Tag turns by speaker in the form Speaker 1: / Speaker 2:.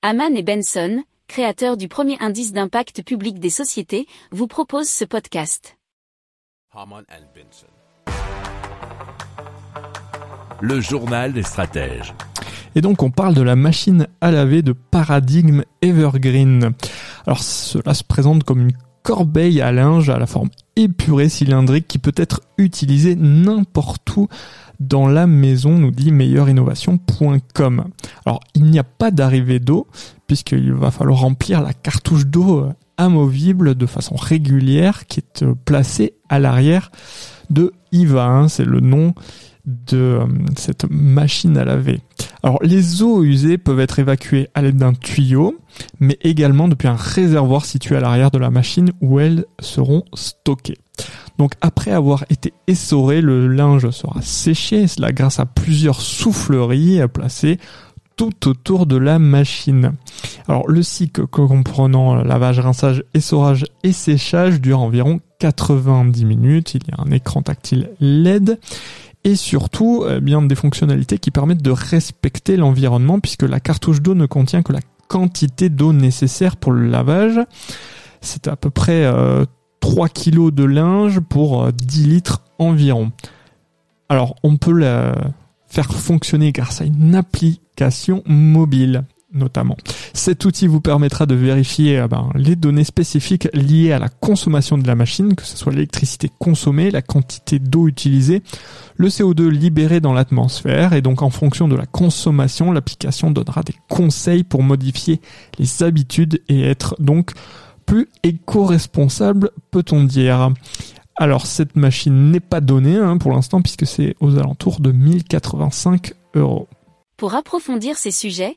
Speaker 1: Haman et Benson, créateurs du premier indice d'impact public des sociétés, vous proposent ce podcast.
Speaker 2: Le journal des stratèges.
Speaker 3: Et donc on parle de la machine à laver de paradigme Evergreen. Alors cela se présente comme une corbeille à linge à la forme épurée cylindrique qui peut être utilisée n'importe où dans la maison, nous dit meilleurinnovation.com. Alors, il n'y a pas d'arrivée d'eau, puisqu'il va falloir remplir la cartouche d'eau amovible de façon régulière qui est euh, placée à l'arrière de IVA. Hein, c'est le nom de euh, cette machine à laver. Alors les eaux usées peuvent être évacuées à l'aide d'un tuyau, mais également depuis un réservoir situé à l'arrière de la machine où elles seront stockées. Donc après avoir été essoré, le linge sera séché, cela grâce à plusieurs souffleries placées tout autour de la machine. Alors le cycle comprenant lavage, rinçage, essorage et séchage dure environ 90 minutes. Il y a un écran tactile LED et surtout eh bien des fonctionnalités qui permettent de respecter l'environnement puisque la cartouche d'eau ne contient que la quantité d'eau nécessaire pour le lavage. C'est à peu près euh, 3 kg de linge pour 10 euh, litres environ. Alors on peut la faire fonctionner grâce à une application mobile notamment. Cet outil vous permettra de vérifier euh, ben, les données spécifiques liées à la consommation de la machine, que ce soit l'électricité consommée, la quantité d'eau utilisée, le CO2 libéré dans l'atmosphère, et donc en fonction de la consommation, l'application donnera des conseils pour modifier les habitudes et être donc plus éco-responsable, peut-on dire. Alors cette machine n'est pas donnée hein, pour l'instant puisque c'est aux alentours de 1085 euros.
Speaker 1: Pour approfondir ces sujets,